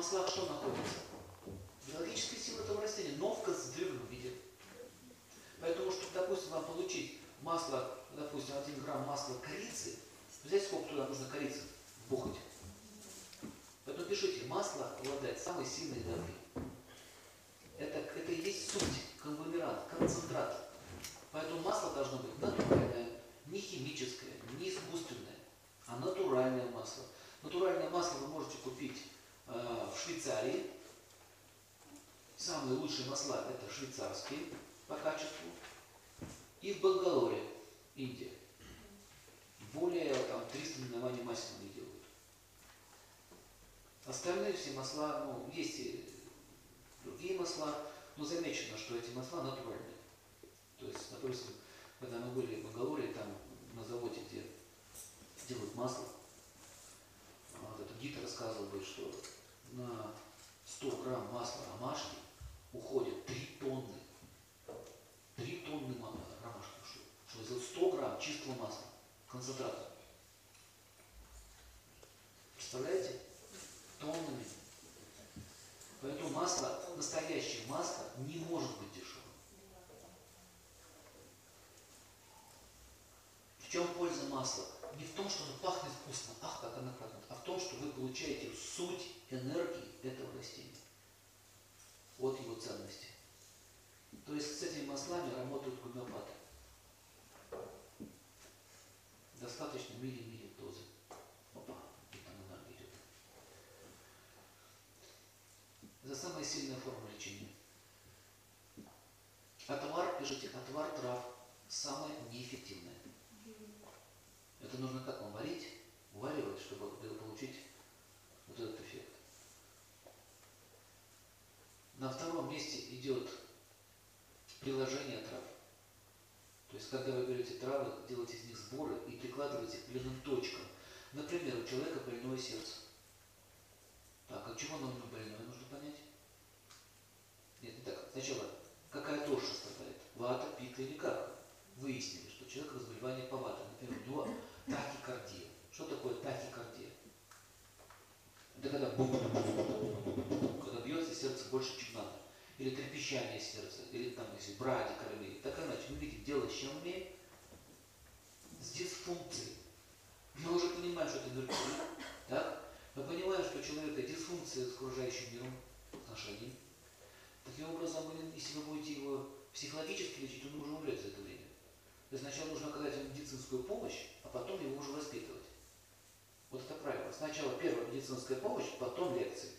маслах что находится? Биологическая сила этого растения, но в концентрированном виде. Поэтому, чтобы, допустим, вам получить масло, допустим, 1 грамм масла корицы, взять сколько туда нужно корицы вбухать. Поэтому пишите, масло обладает самой сильной энергией. Это, это и есть суть, конгломерат, концентрат. Поэтому масло должно быть натуральное, не химическое, не искусственное, а натуральное масло. Натуральное масло вы можете купить в Швейцарии. Самые лучшие масла это швейцарские по качеству. И в Бангалоре, Индия. Более там, 300 наименований масел они делают. Остальные все масла, ну, есть и другие масла, но замечено, что эти масла натуральные. То есть, допустим, когда мы были в Бангалоре, там на заводе, где делают масло, вот этот гид рассказывал, что на 100 грамм масла ромашки уходит 3 тонны. 3 тонны ромашки ушло. Чтобы сделать 100 грамм чистого масла, концентрата. Представляете? Тоннами. Поэтому масло, настоящее масло не может быть дешевым. В чем польза масла? Не в том, что оно пахнет вкусно, ах, как оно пахнет, а в том, что вы получаете суть энергии этого растения. Вот его ценности. То есть с этими маслами работают гомеопаты. Достаточно мили-мили дозы. Опа, и там энергия идет. За самая сильная форма лечения. Отвар, пишите, отвар трав самое неэффективное. Это нужно как вам варить, уваривать, чтобы получить вот этот эффект. На втором месте идет приложение трав. То есть, когда вы берете травы, делаете из них сборы и прикладываете к определенным точкам. Например, у человека больное сердце. Так, от чего оно больное, нужно понять? Нет, не так. Сначала, какая тоша страдает? Вата, пика или как? Выяснили, что человек заболевание по ватам. Например, у него тахикардия. Что такое тахикардия? Это когда бум -бум -бум когда бьется сердце больше, чем надо. Или трепещание сердца, или там, если бради крови. Так иначе, мы видим, дело с чем умеем? С дисфункцией. Мы уже понимаем, что это Меркурий. Так? Мы понимаем, что у человека дисфункция с окружающим миром, отношений. Таким образом, если вы будете его психологически лечить, он уже умрет за это время. То есть сначала нужно оказать ему медицинскую помощь, а потом его уже воспитывать. Вот это правило. Сначала первая медицинская помощь, потом лекции.